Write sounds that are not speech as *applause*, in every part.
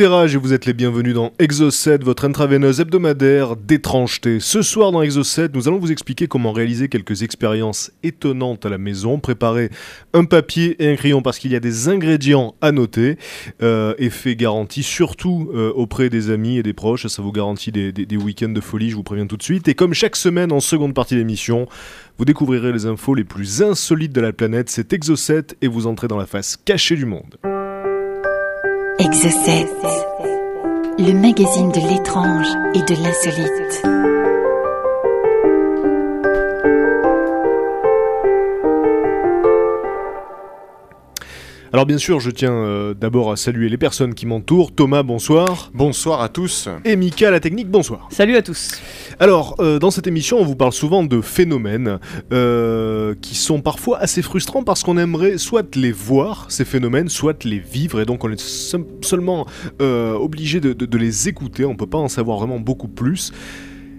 Et vous êtes les bienvenus dans Exo 7, votre intraveineuse hebdomadaire d'étrangeté. Ce soir dans Exo 7, nous allons vous expliquer comment réaliser quelques expériences étonnantes à la maison, préparer un papier et un crayon parce qu'il y a des ingrédients à noter, euh, effet garanti surtout euh, auprès des amis et des proches, ça vous garantit des, des- week-ends de folie, je vous préviens tout de suite. Et comme chaque semaine en seconde partie d'émission, vous découvrirez les infos les plus insolites de la planète, c'est Exo 7 et vous entrez dans la face cachée du monde. Exocet, le magazine de l'étrange et de l'insolite. Alors bien sûr, je tiens euh, d'abord à saluer les personnes qui m'entourent. Thomas, bonsoir. Bonsoir à tous. Et Mika, la technique, bonsoir. Salut à tous. Alors, euh, dans cette émission, on vous parle souvent de phénomènes euh, qui sont parfois assez frustrants parce qu'on aimerait soit les voir, ces phénomènes, soit les vivre, et donc on est seulement euh, obligé de, de- de les écouter, on peut pas en savoir vraiment beaucoup plus.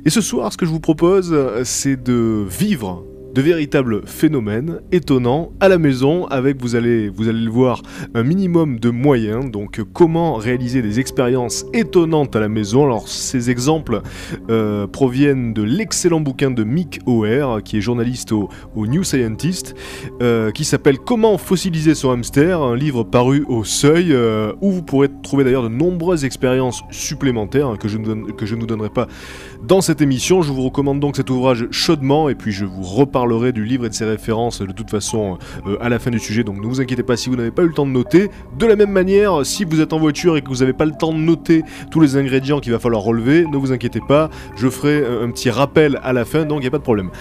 Et ce soir, ce que je vous propose, c'est de vivre de véritables phénomènes étonnants à la maison avec, vous allez, vous allez le voir, un minimum de moyens. Donc, comment réaliser des expériences étonnantes à la maison? Alors, ces exemples euh, proviennent de l'excellent bouquin de Mick O'Hare, qui est journaliste au, New Scientist, euh, qui s'appelle Comment fossiliser son hamster, un livre paru au Seuil, euh, où vous pourrez trouver d'ailleurs de nombreuses expériences supplémentaires hein, que, je ne que je ne vous donnerai pas dans cette émission. Je vous recommande donc cet ouvrage chaudement, et puis je vous reparlerai du livre et de ses références de toute façon euh, à la fin du sujet, donc ne vous inquiétez pas si vous n'avez pas eu le temps de noter. De la même manière, si vous êtes en voiture et que vous n'avez pas le temps de noter tous les ingrédients qu'il va falloir relever, ne vous inquiétez pas, je ferai euh, un petit rappel à la fin, donc il n'y a pas de problème.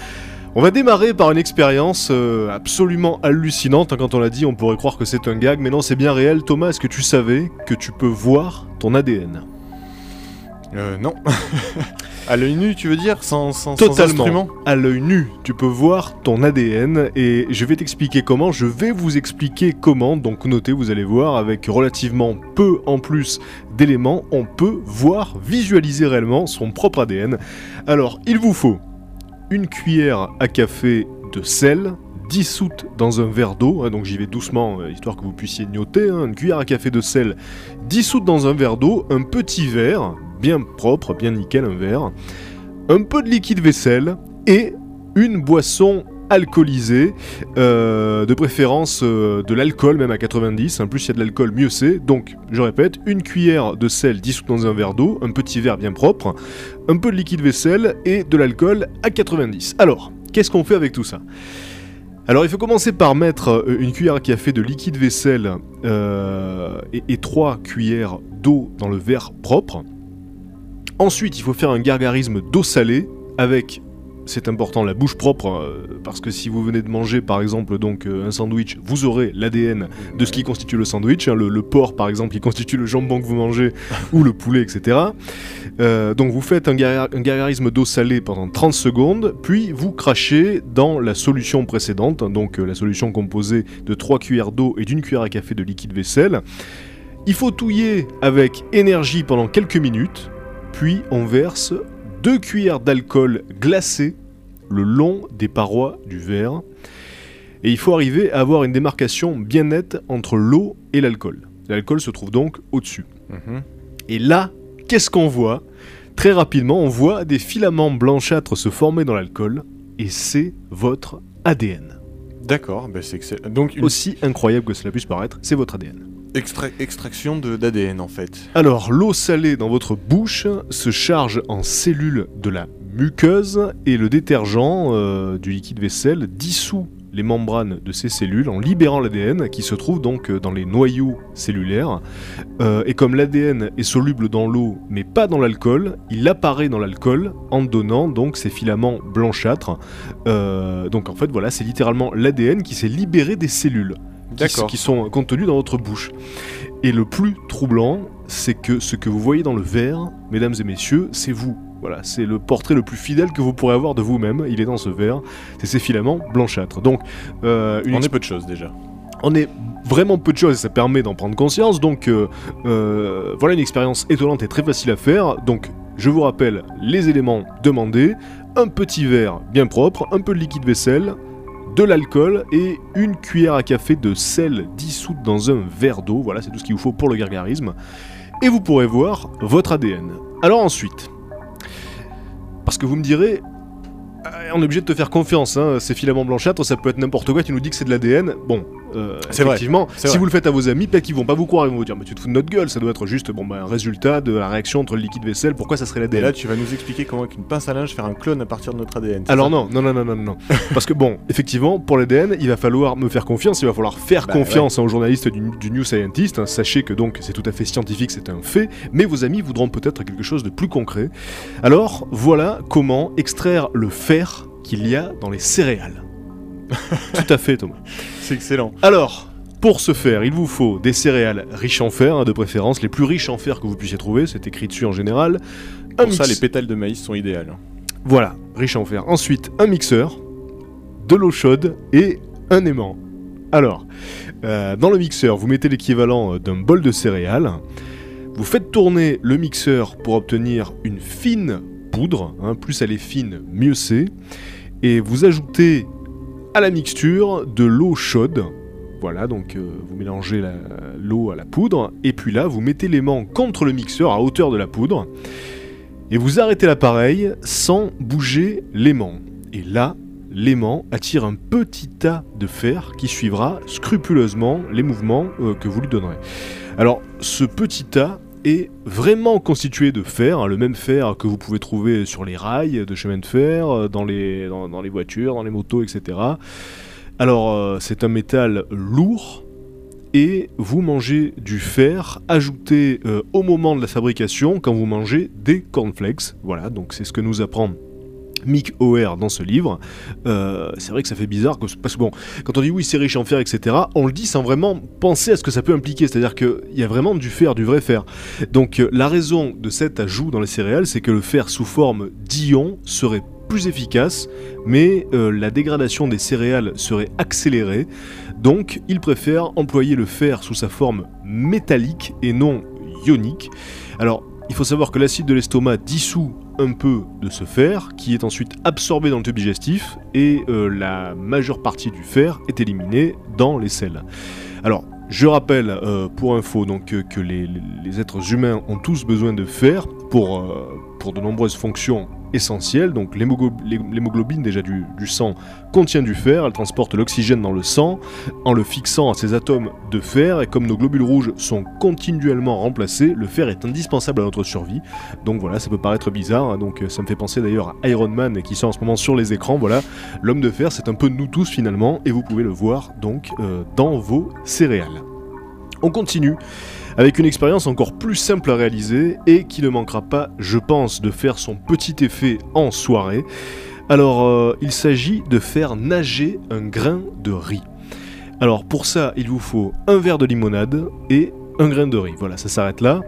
On va démarrer par une expérience euh, absolument hallucinante. Quand on l'a dit, on pourrait croire que c'est un gag, mais non, c'est bien réel. Thomas, est-ce que tu savais que tu peux voir ton ADN Euh, non. *laughs* à l'œil nu, tu veux dire Sans, sans, Totalement. À l'œil nu, tu peux voir ton ADN et je vais t'expliquer comment. Je vais vous expliquer comment. Donc notez, vous allez voir, avec relativement peu en plus d'éléments, on peut voir, visualiser réellement son propre ADN. Alors, il vous faut une cuillère à café de sel dissoute dans un verre d'eau, hein, donc j'y vais doucement, euh, histoire que vous puissiez noter, hein, une cuillère à café de sel dissoute dans un verre d'eau, un petit verre, bien propre, bien nickel, un verre, un peu de liquide vaisselle et une boisson alcoolisée, euh, de préférence euh, de l'alcool, même à 90. En plus, il y a de l'alcool, mieux c'est. Donc, je répète, une cuillère de sel dissoute dans un verre d'eau, un petit verre bien propre, un peu de liquide vaisselle et de l'alcool à 90. Alors, qu'est-ce qu'on fait avec tout ça? Alors il faut commencer par mettre euh, une cuillère à café de liquide vaisselle et, et trois cuillères d'eau dans le verre propre. Ensuite, il faut faire un gargarisme d'eau salée avec, c'est important, la bouche propre, euh, parce que si vous venez de manger par exemple donc euh, un sandwich, vous aurez l'ADN de ce qui constitue le sandwich, hein, le, porc par exemple qui constitue le jambon que vous mangez, *laughs* ou le poulet, etc. Euh, donc vous faites un, un gargarisme d'eau salée pendant 30 secondes, puis vous crachez dans la solution précédente, hein, donc la solution composée de 3 cuillères d'eau et d'une cuillère à café de liquide vaisselle. Il faut touiller avec énergie pendant quelques minutes, puis on verse 2 cuillères d'alcool glacé le long des parois du verre. Et il faut arriver à avoir une démarcation bien nette entre l'eau et l'alcool. L'alcool se trouve donc au-dessus. Mhm. Et là, qu'est-ce qu'on voit? Très rapidement, on voit des filaments blanchâtres se former dans l'alcool, et c'est votre ADN. D'accord, bah c'est excellent. Donc une Aussi incroyable que cela puisse paraître, c'est votre ADN. Extra- extraction d'ADN en fait. Alors, l'eau salée dans votre bouche se charge en cellules de la muqueuse et le détergent euh, du liquide vaisselle dissout les membranes de ces cellules en libérant l'ADN qui se trouve donc euh, dans les noyaux cellulaires. Euh, et comme l'ADN est soluble dans l'eau mais pas dans l'alcool, il apparaît dans l'alcool en donnant donc ces filaments blanchâtres. Donc en fait voilà, c'est littéralement l'ADN qui s'est libéré des cellules qui, qui sont contenues dans votre bouche. Et le plus troublant, c'est que ce que vous voyez dans le verre, mesdames et messieurs, c'est vous. Voilà, c'est le portrait le plus fidèle que vous pourrez avoir de vous-même. Il est dans ce verre. C'est ces filaments blanchâtres. Donc, euh, une On est peu de choses déjà. on est vraiment peu de choses et ça permet d'en prendre conscience. Donc euh, euh, voilà une expérience étonnante et très facile à faire. Donc je vous rappelle les éléments demandés un petit verre bien propre, un peu de liquide vaisselle, de l'alcool et une cuillère à café de sel dissoute dans un verre d'eau. Voilà, c'est tout ce qu'il vous faut pour le gargarisme. Et vous pourrez voir votre ADN. Alors ensuite, parce que vous me direz, euh, on est obligé de te faire confiance, hein, ces filaments blanchâtres, ça peut être n'importe quoi, tu nous dis que c'est de l'ADN. Bon, euh, C'est effectivement, si vrai. vous le faites à vos amis, peut-être qu'ils vont pas vous croire, ils vont vous dire, mais tu te fous de notre gueule, ça doit être juste bon, bah, un résultat de la réaction entre le liquide vaisselle, pourquoi ça serait Et l'ADN là, tu vas nous expliquer comment, avec une pince à linge, faire un clone à partir de notre ADN. Alors non, non, non, non, non, non. *laughs* Parce que bon, effectivement, pour l'ADN, il va falloir me faire confiance, il va falloir faire Bah, confiance aux journalistes du, du New Scientist. hein. Sachez que donc c'est tout à fait scientifique, c'est un fait, mais vos amis voudront peut-être quelque chose de plus concret. Alors voilà comment extraire le fer qu'il y a dans les céréales. *laughs* tout à fait, Thomas. C'est excellent. Alors, pour ce faire, il vous faut des céréales riches en fer, hein, de préférence, les plus riches en fer que vous puissiez trouver, c'est écrit dessus en général. Un Pour ça, les pétales de maïs sont idéales. voilà, riche en fer. Ensuite, un mixeur, de l'eau chaude et un aimant. Alors, euh, dans le mixeur, vous mettez l'équivalent euh, d'un bol de céréales. Vous faites tourner le mixeur pour obtenir une fine poudre. hein, plus elle est fine, mieux c'est. Et vous ajoutez à la mixture de l'eau chaude. Voilà, donc euh, vous mélangez la- l'eau à la poudre. Et puis là, vous mettez l'aimant contre le mixeur à hauteur de la poudre et vous arrêtez l'appareil sans bouger l'aimant. Et là, l'aimant attire un petit tas de fer qui suivra scrupuleusement les mouvements euh, que vous lui donnerez. Alors, ce petit tas vraiment constitué de fer, hein, le même fer que vous pouvez trouver sur les rails de chemin de fer, euh, dans les, dans, dans les voitures, dans les motos, etc. Alors, euh, c'est un métal lourd, et vous mangez du fer ajouté euh, au moment de la fabrication quand vous mangez des cornflakes. Voilà, donc c'est ce que nous apprend Mick O'Hare dans ce livre. Euh, c'est vrai que ça fait bizarre, parce que bon, quand on dit oui c'est riche en fer, etc., on le dit sans vraiment penser à ce que ça peut impliquer, c'est-à-dire qu'il y a vraiment du fer, du vrai fer. Donc euh, la raison de cet ajout dans les céréales, c'est que le fer sous forme d'ion serait plus efficace, mais euh, la dégradation des céréales serait accélérée. Donc, il préfère employer le fer sous sa forme métallique et non ionique. Alors, il faut savoir que l'acide de l'estomac dissout un peu de ce fer, qui est ensuite absorbé dans le tube digestif, et euh, la majeure partie du fer est éliminée dans les selles. Alors, je rappelle euh, pour info donc euh, que les, êtres humains ont tous besoin de fer pour, pour de nombreuses fonctions essentielles. Donc l'hémoglobine déjà du, sang contient du fer, elle transporte l'oxygène dans le sang en le fixant à ces atomes de fer et comme nos globules rouges sont continuellement remplacés, le fer est indispensable à notre survie. Donc voilà, ça peut paraître bizarre, hein, donc ça me fait penser d'ailleurs à Iron Man qui sort en ce moment sur les écrans. Voilà, l'homme de fer, c'est un peu nous tous finalement, et vous pouvez le voir donc euh, dans vos céréales. On continue avec une expérience encore plus simple à réaliser et qui ne manquera pas, je pense, de faire son petit effet en soirée. Alors, euh, il s'agit de faire nager un grain de riz. Alors, pour ça, il vous faut un verre de limonade et un grain de riz. Voilà, ça s'arrête là.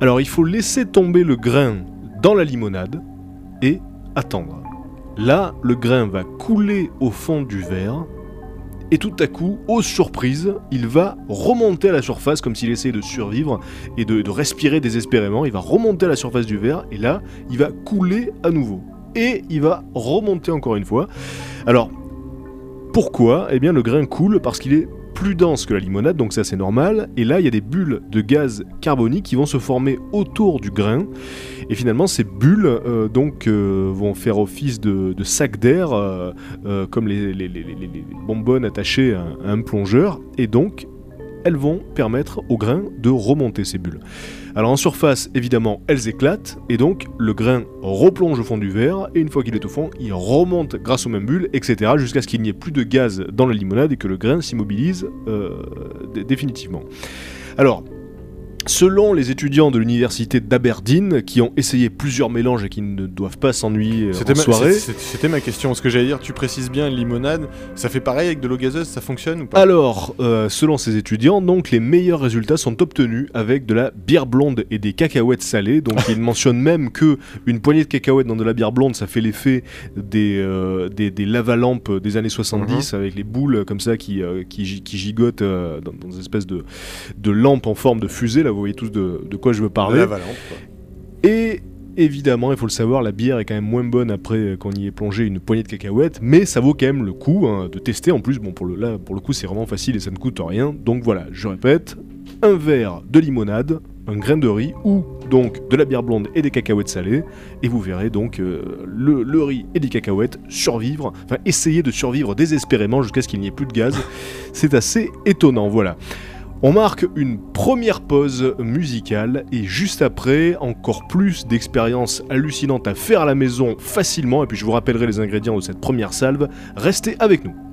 Alors, il faut laisser tomber le grain dans la limonade et attendre. Là, le grain va couler au fond du verre et tout à coup, aux surprises, il va remonter à la surface comme s'il essayait de survivre et de, de respirer désespérément. Il va remonter à la surface du verre et là, il va couler à nouveau. Et il va remonter encore une fois. Alors, pourquoi? Eh bien, le grain coule parce qu'il est plus dense que la limonade, donc ça c'est normal. Et là, il y a des bulles de gaz carbonique qui vont se former autour du grain. Et finalement, ces bulles euh, donc euh, vont faire office de, de sacs d'air, euh, comme les, bonbonnes attachées à, un plongeur. Et donc, elles vont permettre au grain de remonter ces bulles. Alors en surface, évidemment, elles éclatent, et donc le grain replonge au fond du verre, et une fois qu'il est au fond, il remonte grâce aux mêmes bulles, etc., jusqu'à ce qu'il n'y ait plus de gaz dans la limonade et que le grain s'immobilise dé- définitivement. Alors, Selon les étudiants de l'université d'Aberdeen, qui ont essayé plusieurs mélanges et qui ne doivent pas s'ennuyer euh, C'était en ma, soirée, c'était ma question. Ce que j'allais dire, tu précises bien limonade. Ça fait pareil avec de l'eau gazeuse, ça fonctionne ou pas? Alors, euh, selon ces étudiants, donc les meilleurs résultats sont obtenus avec de la bière blonde et des cacahuètes salées. Donc, *laughs* ils mentionnent même que une poignée de cacahuètes dans de la bière blonde, ça fait l'effet des, euh, des, des lavalampes des années 70 avec les boules comme ça qui, euh, qui, gi- qui gigotent dans, dans une espèce de, de lampe en forme de fusée. Là, vous voyez tous de, de quoi je veux parler. La Valente, quoi. Et évidemment, il faut le savoir, la bière est quand même moins bonne après euh, qu'on y ait plongé une poignée de cacahuètes, mais ça vaut quand même le coup hein, de tester. En plus, bon, pour le, là, pour le coup, c'est vraiment facile et ça ne coûte rien. Donc voilà, je répète, un verre de limonade, un grain de riz ou donc de la bière blonde et des cacahuètes salées, et vous verrez donc euh, le, le riz et les cacahuètes survivre, enfin essayer de survivre désespérément jusqu'à ce qu'il n'y ait plus de gaz. C'est assez étonnant, voilà. On marque une première pause musicale et juste après, encore plus d'expériences hallucinantes à faire à la maison facilement. Et puis je vous rappellerai les ingrédients de cette première salve. Restez avec nous.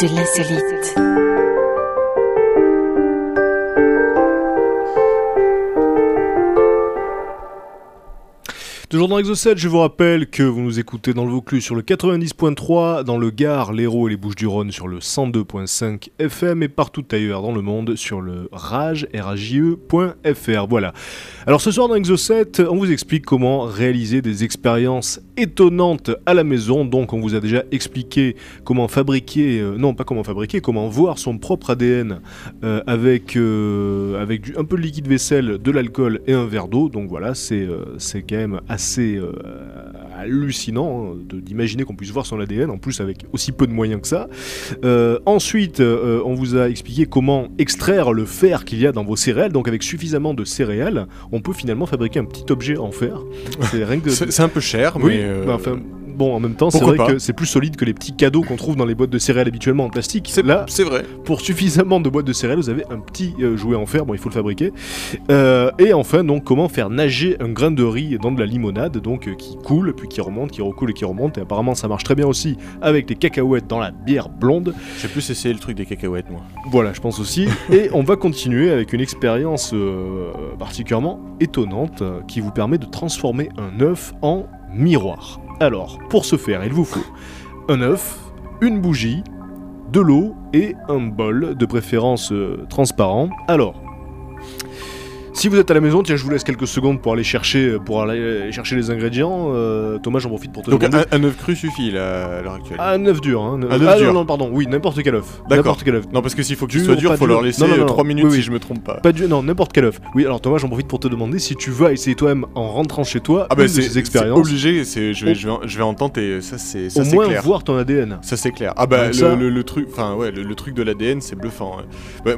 De l'insolite. Toujours dans Exocet, je vous rappelle que vous nous écoutez dans le Vaucluse sur le 90.3, dans le Gard, l'Hérault et les Bouches-du-Rhône sur le 102.5 FM et partout ailleurs dans le monde sur le rage, rage.fr. Voilà. Alors ce soir dans Exocet, on vous explique comment réaliser des expériences étonnantes à la maison. Donc on vous a déjà expliqué comment fabriquer, euh, non pas comment fabriquer, comment voir son propre ADN euh, avec, euh, avec du, un peu de liquide vaisselle, de l'alcool et un verre d'eau. Donc voilà, c'est c'est quand même assez hallucinant hein, d'imaginer qu'on puisse voir son ADN, en plus avec aussi peu de moyens que ça. Ensuite, on vous a expliqué comment extraire le fer qu'il y a dans vos céréales. Donc avec suffisamment de céréales, on peut finalement fabriquer un petit objet en fer. C'est un peu cher, Oui, mais. euh, bah, enfin, bon, en même temps, c'est vrai pas que c'est plus solide que les petits cadeaux qu'on trouve dans les boîtes de céréales habituellement en plastique. c'est Là, c'est vrai. pour suffisamment de boîtes de céréales, vous avez un petit euh, jouet en fer, bon il faut le fabriquer. Euh, et enfin donc comment faire nager un grain de riz dans de la limonade, donc euh, qui coule, puis qui remonte, qui recoule et qui remonte. Et apparemment ça marche très bien aussi avec les cacahuètes dans la bière blonde. J'ai plus essayé le truc des cacahuètes, moi. Voilà, je pense aussi. *laughs* et on va continuer avec une expérience euh, particulièrement étonnante euh, qui vous permet de transformer un œuf en miroir. Alors, pour ce faire, il vous faut un œuf, une bougie, de l'eau et un bol, de préférence euh, transparent. Alors, si vous êtes à la maison, tiens, je vous laisse quelques secondes pour aller chercher, pour aller chercher les ingrédients. Euh, Thomas, j'en profite pour te Donc demander. un, un œuf cru suffit là, à l'heure actuelle. Ah, un œuf dur, hein. Un œuf ah, dur. non, non, pardon, oui, n'importe quel œuf. D'accord. N'importe quel œuf. Non, parce que s'il faut qu'il Dur, soit dur, faut dur. leur laisser Non, non, non, 3 non. minutes Oui, oui. si je me trompe pas. Pas du... Non, n'importe quel œuf. Oui, alors Thomas, j'en profite pour te demander si tu vas essayer toi-même en rentrant chez toi Ah bah c'est ces c'est expériences. obligé, c'est- je vais, Au- je vais, je vais en tenter, ça c'est ça, Au c'est moins clair. voir ton ADN. Ça c'est clair. Ah bah le, truc, enfin ouais, le, truc de l'ADN c'est bluffant.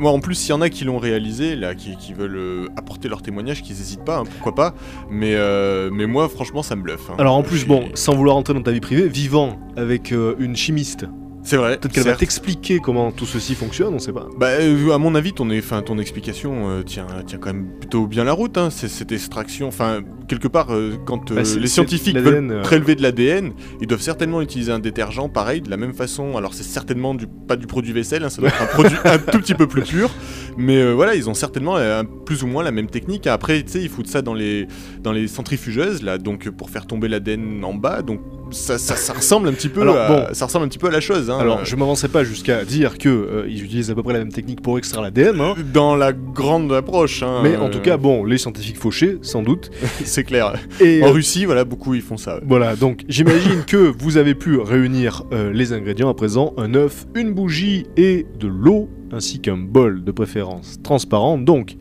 moi en plus s'il y en a qui l'ont réalisé là, qui, qui veulent euh, apporter leur témoignage, qu'ils hésitent pas, hein, pourquoi pas. Mais euh, mais moi franchement ça me bluffe. hein. Alors en plus, bon, sans vouloir entrer dans ta vie privée, vivant avec euh, une chimiste, c'est vrai. peut-être qu'elle va t'expliquer comment tout ceci fonctionne, on sait pas. Bah, euh, à mon avis, ton, enfin, ton explication euh, tient, tient quand même plutôt bien la route. Hein. C'est cette extraction, enfin, quelque part, euh, quand Bah, les scientifiques veulent prélever de l'ADN, ils doivent certainement utiliser un détergent pareil, de la même façon. Alors, c'est certainement du, pas du produit vaisselle, hein, ça doit être un produit *laughs* un tout petit peu plus pur. Mais euh, voilà, ils ont certainement euh, plus ou moins la même technique. Après, tu sais, ils foutent ça dans les, dans les centrifugeuses, là, donc euh, pour faire tomber l'ADN en bas. Donc, ça, ça, ça ressemble un petit peu, Alors, à, bon. ça ressemble un petit peu à la chose. Hein. Alors, je m'avancerai pas jusqu'à dire que euh, ils utilisent à peu près la même technique pour extraire l'ADN, hein. Dans la grande approche. Hein, Mais en tout cas, bon, les scientifiques fauchés, sans doute. *laughs* c'est clair. Et En Russie, voilà, beaucoup ils font ça. ouais. Voilà, donc j'imagine que vous avez pu réunir les ingrédients à présent, un œuf, une bougie et de l'eau, ainsi qu'un bol de préférence transparent. Donc,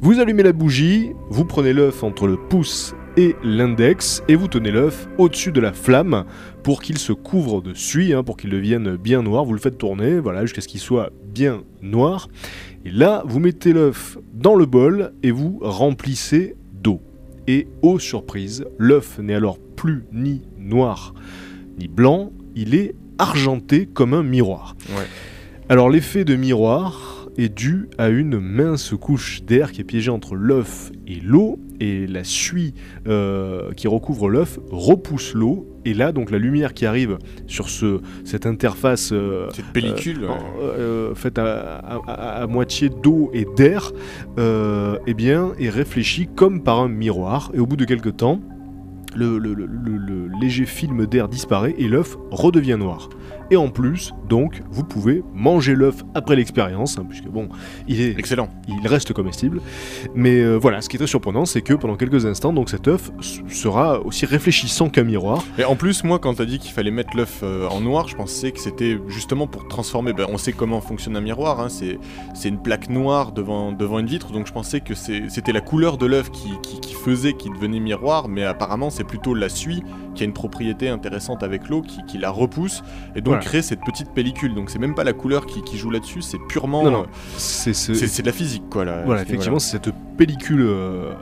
vous allumez la bougie, vous prenez l'œuf entre le pouce et l'index, et vous tenez l'œuf au-dessus de la flamme pour qu'il se couvre de suie, hein, pour qu'il devienne bien noir. Vous le faites tourner, voilà, jusqu'à ce qu'il soit bien noir. Et là, vous mettez l'œuf dans le bol et vous remplissez d'eau. Et aux surprises, l'œuf n'est alors plus ni noir ni blanc, il est argenté comme un miroir. Alors l'effet de miroir est dû à une mince couche d'air qui est piégée entre l'œuf et l'eau, et la suie euh, qui recouvre l'œuf repousse l'eau, et là donc la lumière qui arrive sur ce, cette interface euh, Cette pellicule. euh, ouais. faite à, à- à- à moitié d'eau et d'air, eh bien, est réfléchie comme par un miroir. Et au bout de quelques temps, le, le- le- le- le léger film d'air disparaît et l'œuf redevient noir. Et en plus, donc, vous pouvez manger l'œuf après l'expérience, hein, puisque bon, il est Excellent. il reste comestible. Mais euh, voilà, ce qui est très surprenant, c'est que pendant quelques instants, donc cet œuf sera aussi réfléchissant qu'un miroir. Et en plus, moi, quand t'as dit qu'il fallait mettre l'œuf euh, en noir, je pensais que c'était justement pour transformer. Ben, on sait comment fonctionne un miroir. hein, c'est c'est une plaque noire devant, devant une vitre, donc je pensais que c'était la couleur de l'œuf qui, qui- qui faisait qu'il devenait miroir, mais apparemment c'est plutôt la suie qui a une propriété intéressante avec l'eau qui, qui la repousse et donc Voilà. crée cette petite pellicule. Donc c'est même pas la couleur qui, qui joue là-dessus, c'est purement. Non, non. euh, C'est ce- c'est c'est de la physique quoi là. Voilà, effectivement, c'est cette pellicule euh,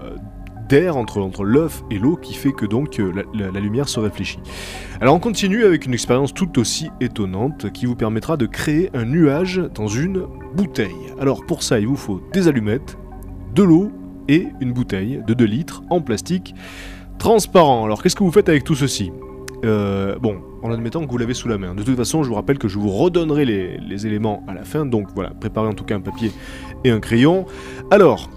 d'air entre, entre l'œuf et l'eau qui fait que donc euh, la, la- la lumière se réfléchit. Alors on continue avec une expérience tout aussi étonnante qui vous permettra de créer un nuage dans une bouteille. Alors pour ça, il vous faut des allumettes, de l'eau et une bouteille de 2 litres en plastique transparent. Alors qu'est-ce que vous faites avec tout ceci? Euh, bon, en admettant que vous l'avez sous la main. De toute façon, je vous rappelle que je vous redonnerai les, éléments à la fin, donc voilà, préparez en tout cas un papier et un crayon. Alors,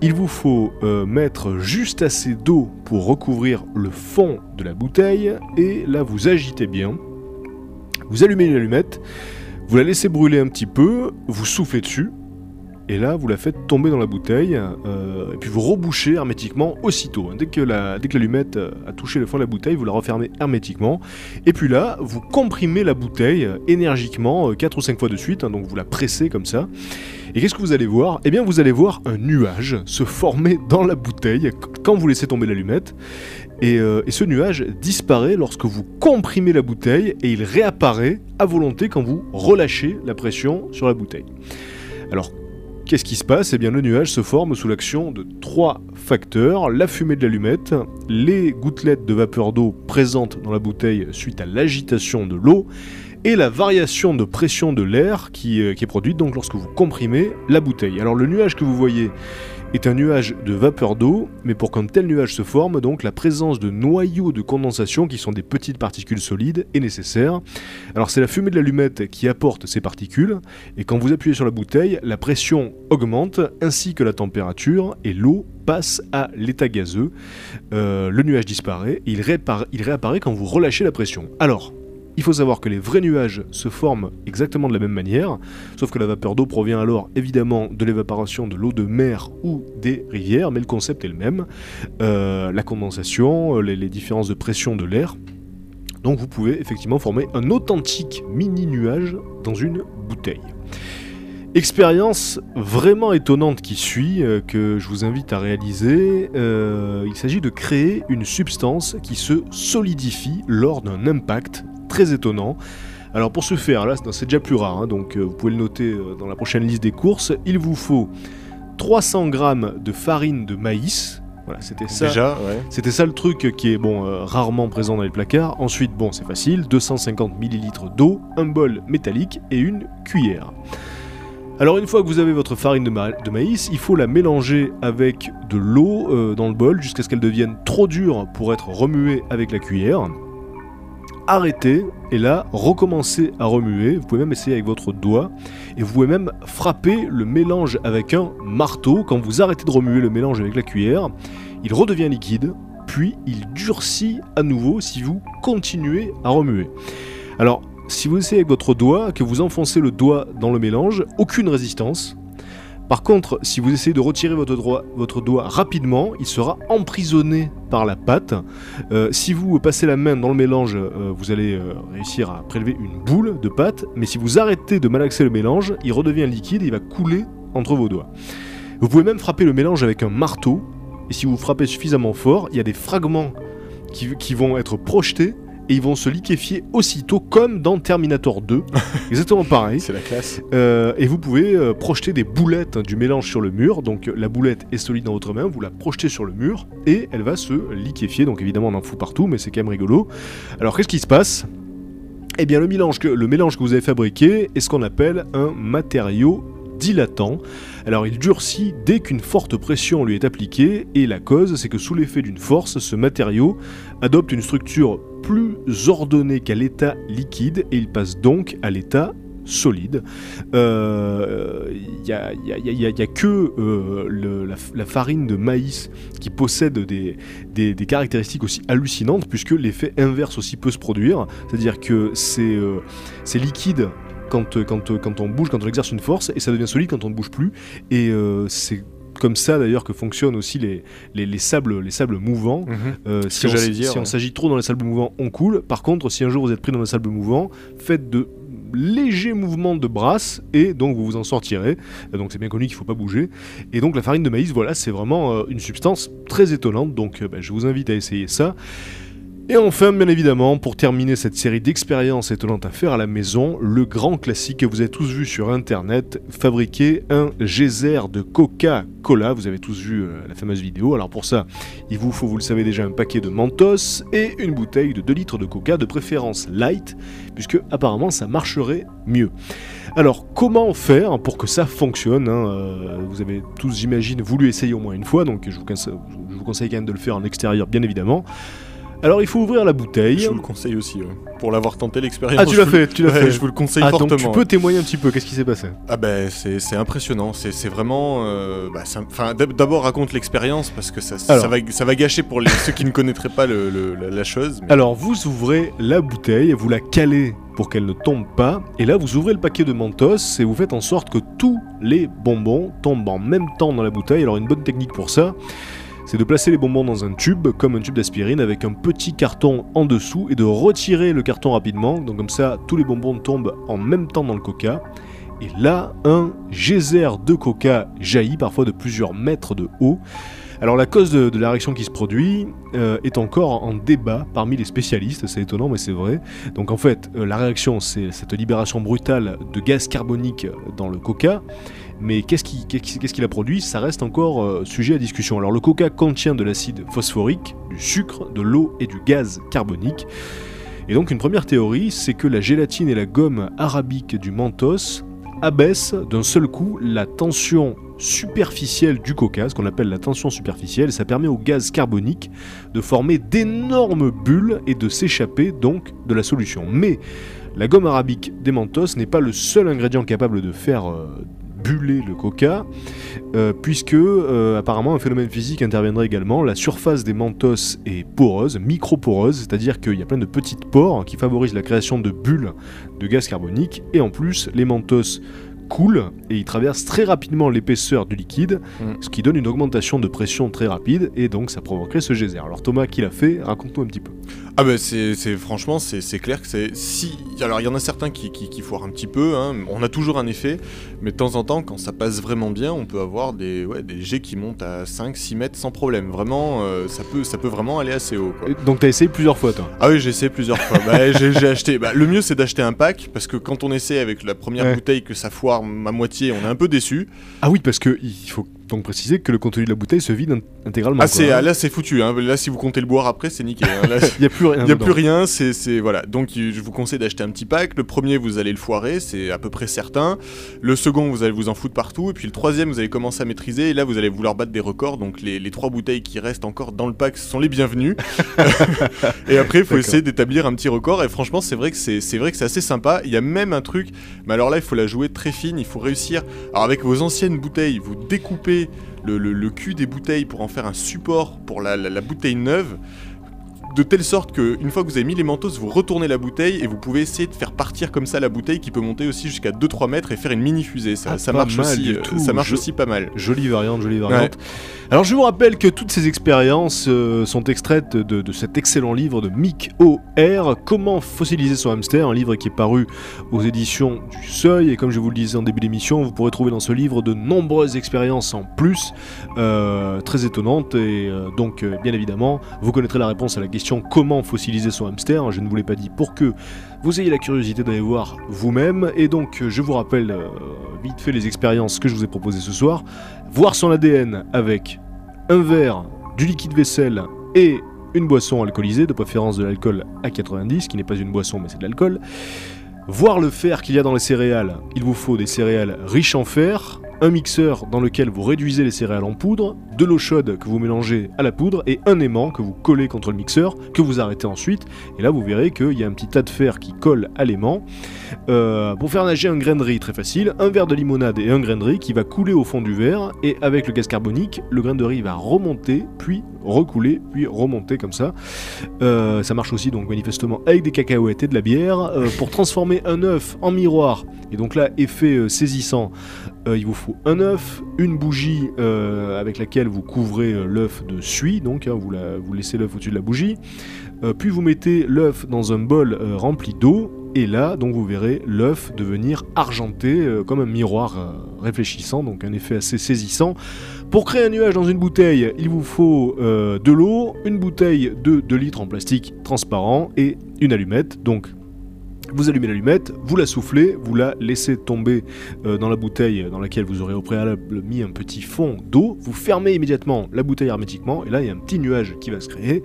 il vous faut euh, mettre juste assez d'eau pour recouvrir le fond de la bouteille, et là vous agitez bien. Vous allumez une allumette, vous la laissez brûler un petit peu, vous soufflez dessus, et là vous la faites tomber dans la bouteille, euh, et puis vous rebouchez hermétiquement aussitôt. Dès que la- dès que l'allumette euh, a touché le fond de la bouteille, vous la refermez hermétiquement, et puis là vous comprimez la bouteille euh, énergiquement 4 ou 5 fois de suite, hein, donc vous la pressez comme ça. Et qu'est-ce que vous allez voir? Eh bien, vous allez voir un nuage se former dans la bouteille quand vous laissez tomber l'allumette. Et, euh, et ce nuage disparaît lorsque vous comprimez la bouteille et il réapparaît à volonté quand vous relâchez la pression sur la bouteille. Alors, qu'est-ce qui se passe? Eh bien, le nuage se forme sous l'action de trois facteurs la fumée de l'allumette, les gouttelettes de vapeur d'eau présentes dans la bouteille suite à l'agitation de l'eau et la variation de pression de l'air qui, euh, qui est produite donc lorsque vous comprimez la bouteille. Alors le nuage que vous voyez est un nuage de vapeur d'eau, mais pour qu'un tel nuage se forme, donc la présence de noyaux de condensation, qui sont des petites particules solides, est nécessaire. Alors c'est la fumée de l'allumette qui apporte ces particules, et quand vous appuyez sur la bouteille, la pression augmente, ainsi que la température, et l'eau passe à l'état gazeux. Euh, le nuage disparaît, et il, il réapparaît quand vous relâchez la pression. Alors, il faut savoir que les vrais nuages se forment exactement de la même manière, sauf que la vapeur d'eau provient alors évidemment de l'évaporation de l'eau de mer ou des rivières, mais le concept est le même. Euh, la condensation, les, les différences de pression de l'air. Donc vous pouvez effectivement former un authentique mini-nuage dans une bouteille. Expérience vraiment étonnante qui suit, euh, que je vous invite à réaliser. Euh, il s'agit de créer une substance qui se solidifie lors d'un impact très étonnant. Alors pour ce faire, là c'est déjà plus rare, hein, donc euh, vous pouvez le noter euh, dans la prochaine liste des courses, il vous faut 300 grammes de farine de maïs. Voilà, c'était ça. Déjà, ouais. C'était ça le truc qui est bon euh, rarement présent dans les placards. Ensuite, bon, c'est facile, 250 ml d'eau, un bol métallique et une cuillère. Alors une fois que vous avez votre farine de, ma- de maïs, il faut la mélanger avec de l'eau dans le bol jusqu'à ce qu'elle devienne trop dure pour être remuée avec la cuillère. Arrêtez et là recommencez à remuer. Vous pouvez même essayer avec votre doigt et vous pouvez même frapper le mélange avec un marteau. Quand vous arrêtez de remuer le mélange avec la cuillère, il redevient liquide, puis il durcit à nouveau si vous continuez à remuer. Alors, si vous essayez avec votre doigt, que vous enfoncez le doigt dans le mélange, aucune résistance. Par contre, si vous essayez de retirer votre, doigt rapidement, il sera emprisonné par la pâte. Euh, si vous passez la main dans le mélange, euh, vous allez euh, réussir à prélever une boule de pâte, mais si vous arrêtez de malaxer le mélange, il redevient liquide et il va couler entre vos doigts. Vous pouvez même frapper le mélange avec un marteau, et si vous frappez suffisamment fort, il y a des fragments qui vont être projetés et ils vont se liquéfier aussitôt comme dans Terminator 2. *laughs* Exactement pareil. C'est la classe. Euh, et vous pouvez euh, projeter des boulettes hein, du mélange sur le mur. Donc la boulette est solide dans votre main, vous la projetez sur le mur et elle va se liquéfier. Donc évidemment on en fout partout, mais c'est quand même rigolo. Alors qu'est-ce qui se passe? Eh bien le mélange, que, le mélange que vous avez fabriqué est ce qu'on appelle un matériau dilatant. Alors il durcit dès qu'une forte pression lui est appliquée et la cause c'est que sous l'effet d'une force, ce matériau adopte une structure plus ordonnée qu'à l'état liquide et il passe donc à l'état solide. Il n'y a, que euh, la, farine de maïs qui possède des, caractéristiques aussi hallucinantes puisque l'effet inverse aussi peut se produire. C'est-à-dire que c'est euh, c'est liquide quand, euh, quand, euh, quand on bouge, quand on exerce une force et ça devient solide quand on ne bouge plus. Et euh, c'est comme ça d'ailleurs que fonctionnent aussi les, les, les sables, les sables mouvants. Euh, Ce si on, dire, si s'agit trop dans les sables mouvants, on coule. Par contre, si un jour vous êtes pris dans un sable mouvant, faites de légers mouvements de brasse et donc vous vous en sortirez. Donc c'est bien connu qu'il ne faut pas bouger. Et donc la farine de maïs, voilà, c'est vraiment une substance très étonnante. Donc bah, je vous invite à essayer ça. Et enfin, bien évidemment, pour terminer cette série d'expériences étonnantes à faire à la maison, le grand classique que vous avez tous vu sur internet, fabriquer un geyser de Coca-Cola. Vous avez tous vu euh, la fameuse vidéo. Alors pour ça, il vous faut, vous le savez déjà, un paquet de Mentos et une bouteille de 2 litres de Coca, de préférence light, puisque apparemment ça marcherait mieux. Alors comment faire pour que ça fonctionne hein, euh, Vous avez tous, j'imagine, voulu essayer au moins une fois, donc je vous, conseille, je vous conseille quand même de le faire en extérieur, bien évidemment. Alors il faut ouvrir la bouteille. Je vous le conseille aussi, ouais. pour l'avoir tenté l'expérience. Ah tu l'as fait, tu l'as Ouais, fait. Je vous le conseille Ah, fortement. donc tu peux témoigner un petit peu, qu'est-ce qui s'est passé? Ah ben c'est c'est impressionnant, c'est vraiment... euh, bah, d'abord raconte l'expérience parce que ça, ça, va, ça va gâcher pour les, ceux qui ne connaîtraient pas le- le- la, la chose. mais- Alors vous ouvrez la bouteille, vous la calez pour qu'elle ne tombe pas, et là vous ouvrez le paquet de Mentos et vous faites en sorte que tous les bonbons tombent en même temps dans la bouteille. Alors une bonne technique pour ça, c'est de placer les bonbons dans un tube, comme un tube d'aspirine, avec un petit carton en dessous, et de retirer le carton rapidement, donc comme ça tous les bonbons tombent en même temps dans le coca. Et là, un geyser de coca jaillit parfois de plusieurs mètres de haut. Alors la cause de, la réaction qui se produit euh, est encore en débat parmi les spécialistes, c'est étonnant mais c'est vrai. Donc en fait, euh, la réaction c'est cette libération brutale de gaz carbonique dans le coca, mais qu'est-ce qui, qu'est-ce qu'est-ce qu'il a produit? Ça reste encore euh, sujet à discussion. Alors le coca contient de l'acide phosphorique, du sucre, de l'eau et du gaz carbonique. Et donc une première théorie, c'est que la gélatine et la gomme arabique du mentos abaissent d'un seul coup la tension superficielle du coca, ce qu'on appelle la tension superficielle, ça permet au gaz carbonique de former d'énormes bulles et de s'échapper donc de la solution. Mais la gomme arabique des mentos n'est pas le seul ingrédient capable de faire euh, buller le coca, euh, puisque euh, apparemment un phénomène physique interviendrait également. La surface des mentos est poreuse, microporeuse, c'est-à-dire qu'il y a plein de petites pores qui favorisent la création de bulles de gaz carbonique, et en plus les mentos coulent et ils traversent très rapidement l'épaisseur du liquide, Mm. ce qui donne une augmentation de pression très rapide, et donc ça provoquerait ce geyser. Alors Thomas, qui l'a fait Raconte-nous un petit peu. Ah bah c'est franchement c'est clair que c'est si alors il y en a certains qui, qui, qui foirent un petit peu hein. on a toujours un effet mais de temps en temps quand ça passe vraiment bien on peut avoir des ouais, des jets qui montent à 5 6 mètres sans problème vraiment euh, ça peut ça peut vraiment aller assez haut quoi. Donc t'as essayé plusieurs fois toi Ah oui j'ai essayé plusieurs fois bah, *laughs* j'ai j'ai acheté bah, le mieux c'est d'acheter un pack parce que quand on essaie avec la première Ouais. bouteille que ça foire à moitié on est un peu déçu Ah oui, parce que il faut donc préciser que le contenu de la bouteille se vide int- intégralement. ah c'est ah, là c'est foutu hein. là si vous comptez le boire après c'est nickel hein. Là, *laughs* Il n'y a plus rien. Il n'y a plus rien, c'est c'est- voilà. Donc je vous conseille d'acheter un petit pack. Le premier, vous allez le foirer, c'est à peu près certain. Le second, vous allez vous en foutre partout. Et puis le troisième, vous allez commencer à maîtriser. Et là, vous allez vouloir battre des records. Donc les, les trois bouteilles qui restent encore dans le pack sont les bienvenues. *laughs* *laughs* et après, il faut D'accord. essayer d'établir un petit record. Et franchement, c'est vrai que c'est c'est vrai que c'est assez sympa. Il y a même un truc, mais alors là, il faut la jouer très fine. Il faut réussir. Alors avec vos anciennes bouteilles, vous découpez le, cul des bouteilles pour en faire un support pour la bouteille neuve de telle sorte que une fois que vous avez mis les mentos, vous retournez la bouteille et vous pouvez essayer de faire partir comme ça la bouteille qui peut monter aussi jusqu'à 2-3 mètres et faire une mini fusée. Ça, Ah, ça marche aussi, euh, tout. ça marche Je- aussi pas mal. Jolie variante, jolie variante. Alors je vous rappelle que toutes ces expériences euh, sont extraites de, de cet excellent livre de Mick O.R. Comment fossiliser son hamster, un livre qui est paru aux éditions du Seuil. Et comme je vous le disais en début d'émission, vous pourrez trouver dans ce livre de nombreuses expériences en plus, euh, très étonnantes. Et euh, donc, bien évidemment, vous connaîtrez la réponse à la question comment fossiliser son hamster. Je ne vous l'ai pas dit pour que vous ayez la curiosité d'aller voir vous-même. Et donc, je vous rappelle euh, vite fait les expériences que je vous ai proposées ce soir. Voir son ADN avec un verre, du liquide vaisselle et une boisson alcoolisée, de préférence de l'alcool à 90, qui n'est pas une boisson mais c'est de l'alcool. Voir le fer qu'il y a dans les céréales, il vous faut des céréales riches en fer, un mixeur dans lequel vous réduisez les céréales en poudre, de l'eau chaude que vous mélangez à la poudre et un aimant que vous collez contre le mixeur, que vous arrêtez ensuite. Et là, vous verrez qu'il y a un petit tas de fer qui colle à l'aimant. Euh, pour faire nager un grain de riz, très facile, un verre de limonade et un grain de riz qui va couler au fond du verre. Et avec le gaz carbonique, le grain de riz va remonter, puis recouler, puis remonter comme ça. Euh, ça marche aussi donc manifestement avec des cacahuètes et de la bière. Euh, pour transformer un œuf en miroir, et donc là, effet saisissant, euh, il vous faut un œuf, une bougie euh, avec laquelle vous couvrez euh, l'œuf de suie, donc hein, vous, la- vous laissez l'œuf au-dessus de la bougie, puis vous mettez l'œuf dans un bol rempli d'eau, et là, donc vous verrez l'œuf devenir argenté comme un miroir réfléchissant, donc un effet assez saisissant. Pour créer un nuage dans une bouteille, il vous faut de l'eau, une bouteille de 2 litres en plastique transparent et une allumette, donc Vous allumez l'allumette, vous la soufflez, vous la laissez tomber euh, dans la bouteille dans laquelle vous aurez au préalable mis un petit fond d'eau. Vous fermez immédiatement la bouteille hermétiquement et là il y a un petit nuage qui va se créer.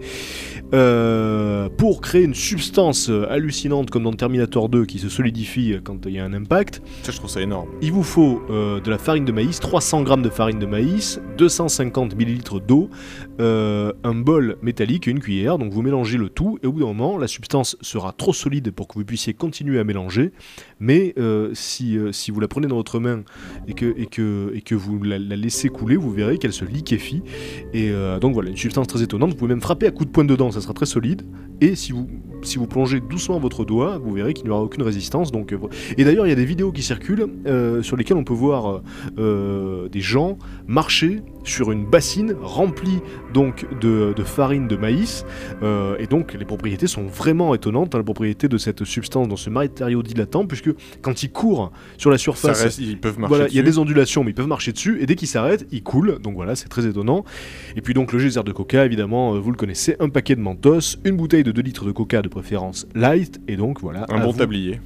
Euh, pour créer une substance hallucinante comme dans Terminator 2 qui se solidifie quand il y a un impact, Ça, je trouve ça énorme. il vous faut euh, de la farine de maïs, 300 g de farine de maïs, 250 ml d'eau, euh, un bol métallique et une cuillère. Donc vous mélangez le tout et au bout d'un moment, la substance sera trop solide pour que vous puissiez continuer à mélanger. Mais euh, si, euh, si vous la prenez dans votre main et que, et que, et que vous la, la laissez couler, vous verrez qu'elle se liquéfie. Et euh, donc voilà, une substance très étonnante. Vous pouvez même frapper à coups de poing dedans, ça sera très solide. Et si vous, si vous plongez doucement votre doigt, vous verrez qu'il n'y aura aucune résistance. Donc, et d'ailleurs, il y a des vidéos qui circulent sur lesquelles on peut voir des gens marcher sur une bassine remplie donc de, farine de maïs. Et donc, les propriétés sont vraiment étonnantes, hein, les propriétés de cette substance dans ce matériau dilatant, puisque quand il court sur la Ça surface, reste- ils peuvent marcher voilà, il y a des ondulations, mais ils peuvent marcher dessus, et dès qu'ils s'arrêtent, ils coulent. Donc voilà, c'est très étonnant. Et puis donc le geyser de coca, évidemment, euh, vous le connaissez, un paquet de mentos, une bouteille de 2 litres de coca de préférence light, et donc voilà. Un bon vous- tablier.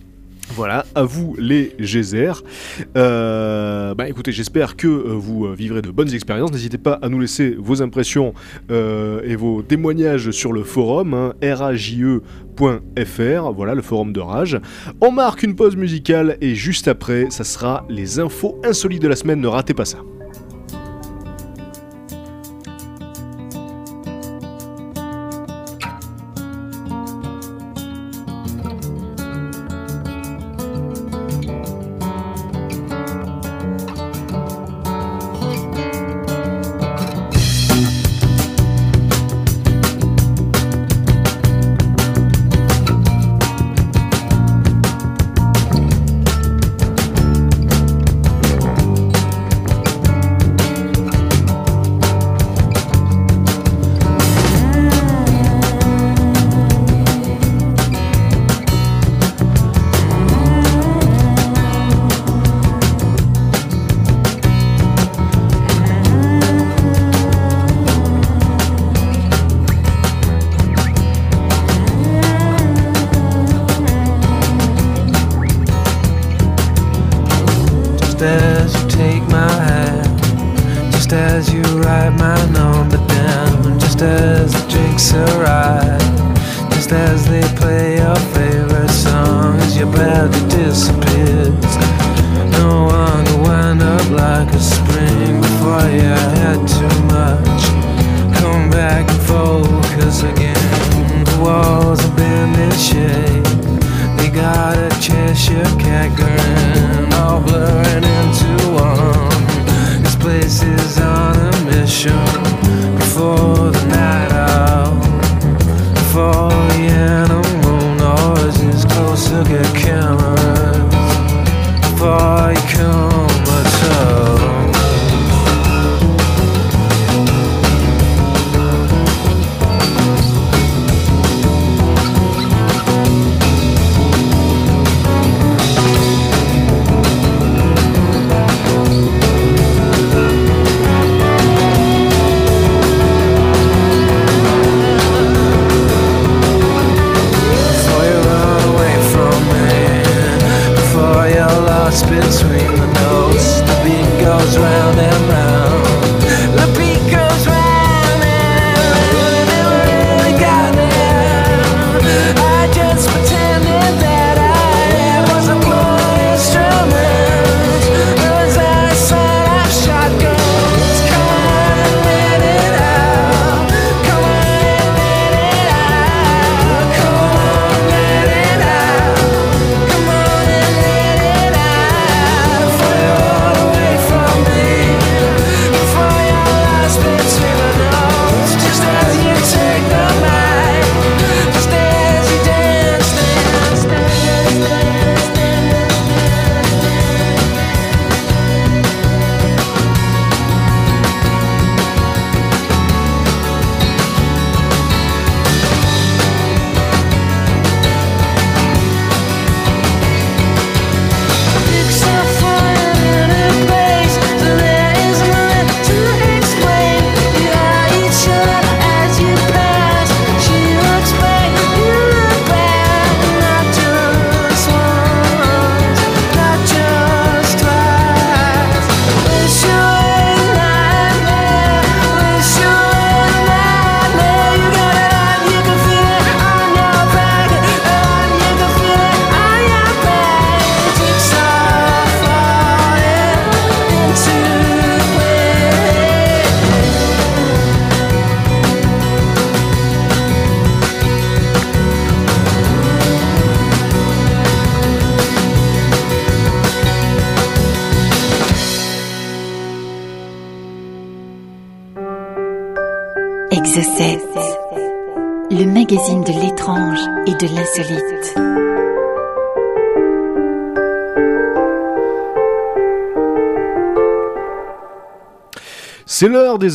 Voilà, à vous les geysers. Euh, bah écoutez, j'espère que euh, vous euh, vivrez de bonnes expériences. N'hésitez pas à nous laisser vos impressions et vos témoignages sur le forum hein, raje.fr, voilà le forum de Rage. On marque une pause musicale et juste après, ça sera les infos insolites de la semaine. Ne ratez pas ça.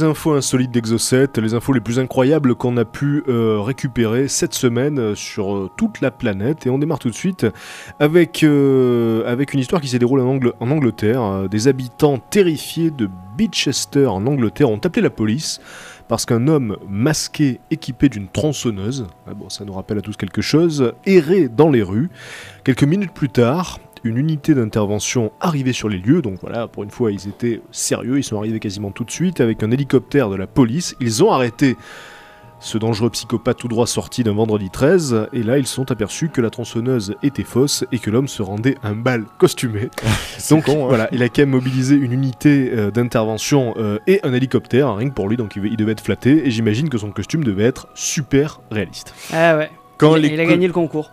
Infos insolites d'Exocet, les infos les plus incroyables qu'on a pu euh, récupérer cette semaine euh, sur euh, toute la planète. Et on démarre tout de suite avec, avec une histoire qui s'est déroulée en, en Angleterre. Des habitants terrifiés de Beechester en Angleterre ont appelé la police parce qu'un homme masqué équipé d'une tronçonneuse, ah bon, ça nous rappelle à tous quelque chose, errait dans les rues. Quelques minutes plus tard, une unité d'intervention arrivait sur les lieux, donc voilà, pour une fois ils étaient sérieux, ils sont arrivés quasiment tout de suite avec un hélicoptère de la police, ils ont arrêté ce dangereux psychopathe tout droit sorti d'un vendredi 13, et là ils se sont aperçus que la tronçonneuse était fausse et que l'homme se rendait un bal costumé. *laughs* donc con, hein. voilà, il a quand même mobilisé une unité euh, d'intervention euh, et un hélicoptère, rien que pour lui, donc il, il devait être flatté, et j'imagine que son costume devait être super réaliste. Ah ouais. Quand il, les il a gagné le concours.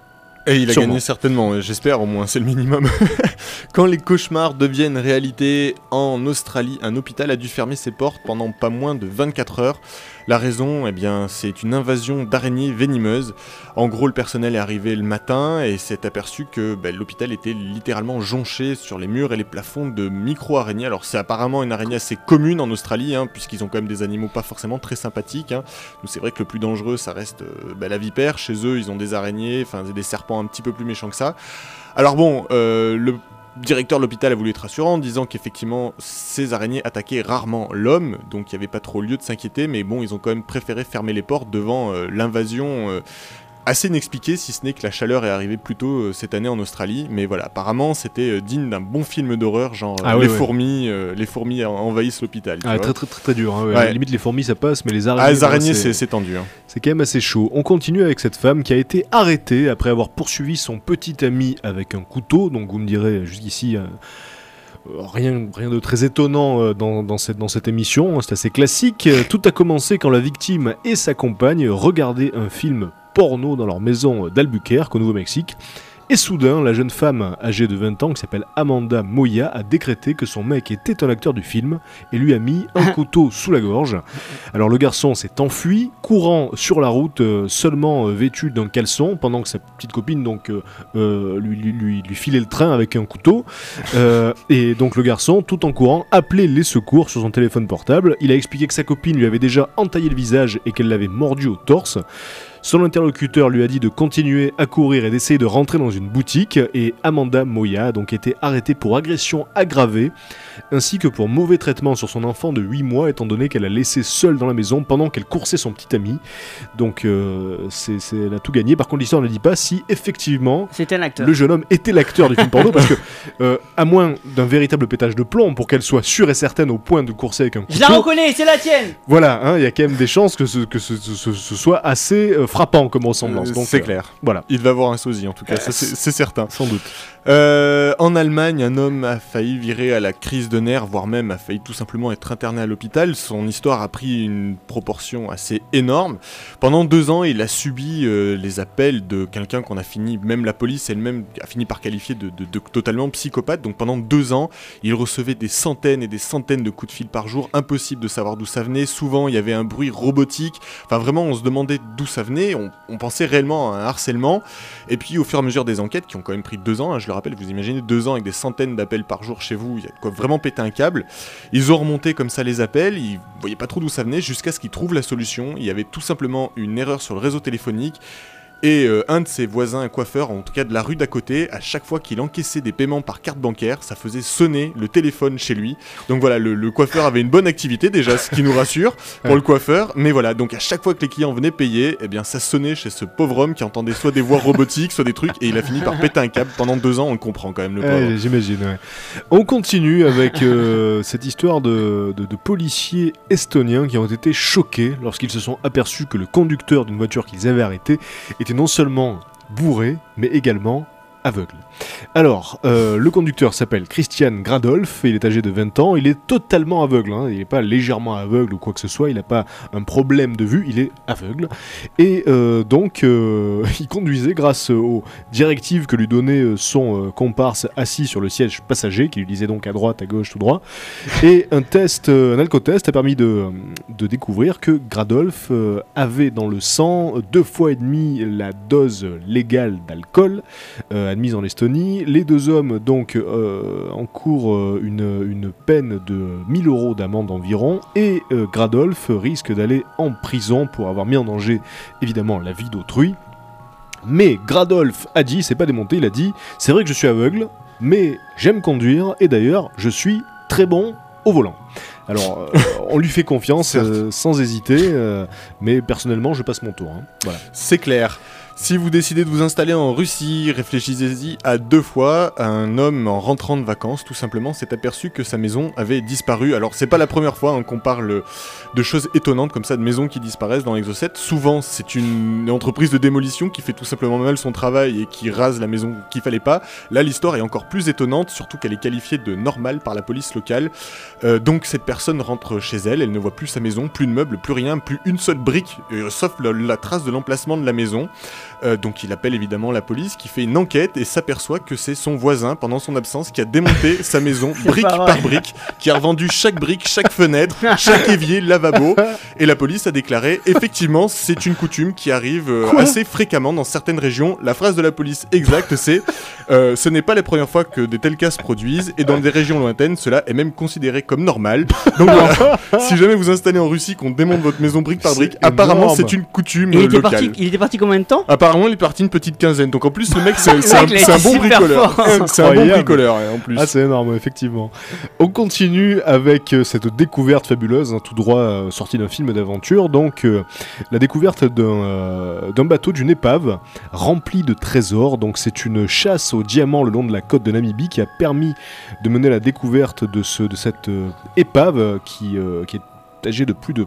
Et il a Sûrement. gagné certainement, j'espère au moins, c'est le minimum. *laughs* Quand les cauchemars deviennent réalité, en Australie, un hôpital a dû fermer ses portes pendant pas moins de 24 heures. La raison, eh bien, c'est une invasion d'araignées venimeuses. En gros, le personnel est arrivé le matin et s'est aperçu que ben, l'hôpital était littéralement jonché sur les murs et les plafonds de micro-araignées. Alors, c'est apparemment une araignée assez commune en Australie, hein, puisqu'ils ont quand même des animaux pas forcément très sympathiques. hein. C'est vrai que le plus dangereux, ça reste euh, bah, la vipère. Chez eux, ils ont des araignées, enfin des serpents un petit peu plus méchants que ça. Alors bon, euh, le directeur de l'hôpital a voulu être rassurant en disant qu'effectivement, ces araignées attaquaient rarement l'homme, donc il n'y avait pas trop lieu de s'inquiéter, mais bon, ils ont quand même préféré fermer les portes devant euh, l'invasion. euh, Assez inexpliquée, si ce n'est que la chaleur est arrivée plus tôt euh, cette année en Australie, mais voilà, apparemment c'était euh, digne d'un bon film d'horreur, genre euh, Ah les ouais, ouais. fourmis, euh, les fourmis en- envahissent l'hôpital. Ah, très, très très très dur, hein, ouais. La limite les fourmis ça passe, mais les araignées, Ah, les araignées, c'est c'est tendu. hein. C'est quand même assez chaud. On continue avec cette femme qui a été arrêtée après avoir poursuivi son petit ami avec un couteau. Donc vous me direz jusqu'ici euh, euh, rien, rien de très étonnant euh, dans, dans cette, dans cette émission. hein, C'est assez classique. Euh, Tout a commencé quand la victime et sa compagne regardaient un film porno dans leur maison d'Albuquerque au Nouveau-Mexique. Et soudain, la jeune femme âgée de 20 ans qui s'appelle Amanda Moya a décrété que son mec était un acteur du film et lui a mis un *laughs* couteau sous la gorge. Alors le garçon s'est enfui, courant sur la route, euh, seulement euh, vêtu d'un caleçon, pendant que sa petite copine donc euh, lui, lui, lui, lui filait le train avec un couteau. Et donc le garçon, tout en courant, appelait les secours sur son téléphone portable. Il a expliqué que sa copine lui avait déjà entaillé le visage et qu'elle l'avait mordu au torse. Son interlocuteur lui a dit de continuer à courir et d'essayer de rentrer dans une boutique et Amanda Moya a donc été arrêtée pour agression aggravée ainsi que pour mauvais traitement sur son enfant de 8 mois étant donné qu'elle a laissé seule dans la maison pendant qu'elle coursait son petit ami. Donc euh, c'est, c'est- elle a tout gagné. Par contre l'histoire ne dit pas si effectivement C'était un acteur. le jeune homme était l'acteur du film porno parce que euh, à moins d'un véritable pétage de plomb pour qu'elle soit sûre et certaine au point de courser avec un couteau. Je la reconnais, c'est la tienne Voilà, hein, il y a quand même des chances que ce, que ce, ce- ce- ce soit assez euh, frappant comme ressemblance. Euh, Donc, c'est euh, clair. Voilà, Il va avoir un sosie en tout cas, *laughs* c'est certain. sans doute. Euh, en Allemagne, un homme a failli virer à la crise de nerfs, voire même a failli tout simplement être interné à l'hôpital. Son histoire a pris une proportion assez énorme. Pendant deux ans, il a subi euh, les appels de quelqu'un qu'on a fini, même la police elle-même a fini par qualifier de, totalement psychopathe. Donc pendant deux ans, il recevait des centaines et des centaines de coups de fil par jour, impossible de savoir d'où ça venait. Souvent, il y avait un bruit robotique. Enfin, vraiment, on se demandait d'où ça venait. On, on pensait réellement à un harcèlement. Et puis au fur et à mesure des enquêtes, qui ont quand même pris deux ans, hein, je le vous imaginez deux ans avec des centaines d'appels par jour chez vous, il y a de quoi vraiment péter un câble. Ils ont remonté comme ça les appels, ils voyaient pas trop d'où ça venait, jusqu'à ce qu'ils trouvent la solution. Il y avait tout simplement une erreur sur le réseau téléphonique. Et euh, un de ses voisins coiffeurs, en tout cas de la rue d'à côté, à chaque fois qu'il encaissait des paiements par carte bancaire, ça faisait sonner le téléphone chez lui. Donc voilà, le, coiffeur avait une bonne activité déjà, ce qui nous rassure pour le coiffeur. Mais voilà, donc à chaque fois que les clients venaient payer, eh bien ça sonnait chez ce pauvre homme qui entendait soit des voix robotiques, soit des trucs, et il a fini par péter un câble pendant deux ans. On le comprend quand même le pauvre. J'imagine, ouais. On continue avec euh, cette histoire de, de- de policiers estoniens qui ont été choqués lorsqu'ils se sont aperçus que le conducteur d'une voiture qu'ils avaient arrêtée était non seulement bourré, mais également Alors, euh, le conducteur s'appelle Christian Gradolf, il est âgé de 20 ans, il est totalement aveugle, hein, il n'est pas légèrement aveugle ou quoi que ce soit, il n'a pas un problème de vue, il est aveugle. Et euh, donc, euh, *laughs* il conduisait grâce aux directives que lui donnait son comparse assis sur le siège passager, qui lui disait donc à droite, à gauche, tout droit. Et un test, un alcotest a permis de, découvrir que Gradolf avait dans le sang deux fois et demi la dose légale d'alcool admise en Estonie. Les deux hommes donc euh, encourent euh, une, une peine de 1000 euros d'amende environ et euh, Gradolf risque d'aller en prison pour avoir mis en danger évidemment la vie d'autrui. Mais Gradolf a dit, c'est pas démonté, il a dit c'est vrai que je suis aveugle, mais j'aime conduire et d'ailleurs je suis très bon au volant. Alors, euh, on lui fait confiance *laughs* euh, sans hésiter, euh, mais personnellement, je passe mon tour. hein. Voilà. C'est clair. Si vous décidez de vous installer en Russie, réfléchissez-y à deux fois. Un homme, en rentrant de vacances, tout simplement, s'est aperçu que sa maison avait disparu. Alors, c'est pas la première fois hein, qu'on parle de choses étonnantes comme ça, de maisons qui disparaissent dans l'Exo7. Souvent, c'est une entreprise de démolition qui fait tout simplement mal son travail et qui rase la maison qu'il fallait pas. Là, l'histoire est encore plus étonnante, surtout qu'elle est qualifiée de normale par la police locale. Euh, donc, cette personne rentre chez elle, elle ne voit plus sa maison, plus de meubles, plus rien, plus une seule brique, euh, sauf la trace de l'emplacement de la maison. Euh, donc il appelle évidemment la police qui fait une enquête et s'aperçoit que c'est son voisin pendant son absence qui a démonté *laughs* sa maison brique par brique, qui a revendu chaque brique, chaque fenêtre, chaque évier, lavabo. Et la police a déclaré effectivement c'est une coutume qui arrive euh, assez fréquemment dans certaines régions. La phrase de la police exacte c'est euh, ce n'est pas la première fois que de tels cas se produisent et dans des régions lointaines cela est même considéré comme normal. Donc voilà, *laughs* si jamais vous installez en Russie qu'on démonte votre maison brique par brique, apparemment c'est une coutume il était, locale. parti, il était parti combien de temps? Apparemment, il est parti une petite quinzaine. Donc en plus, *laughs* le mec, c'est Le c'est un, bon bricoleur. C'est un bon bricoleur, en plus. Ah, c'est énorme, effectivement. On continue avec euh, cette découverte fabuleuse, hein, tout droit euh, sortie d'un film d'aventure. Donc, euh, la découverte d'un euh, bateau, d'une épave remplie de trésors. Donc, c'est une chasse aux diamants le long de la côte de Namibie qui a permis de mener la découverte de, ce, de cette euh, épave qui, euh, qui est âgée de plus de,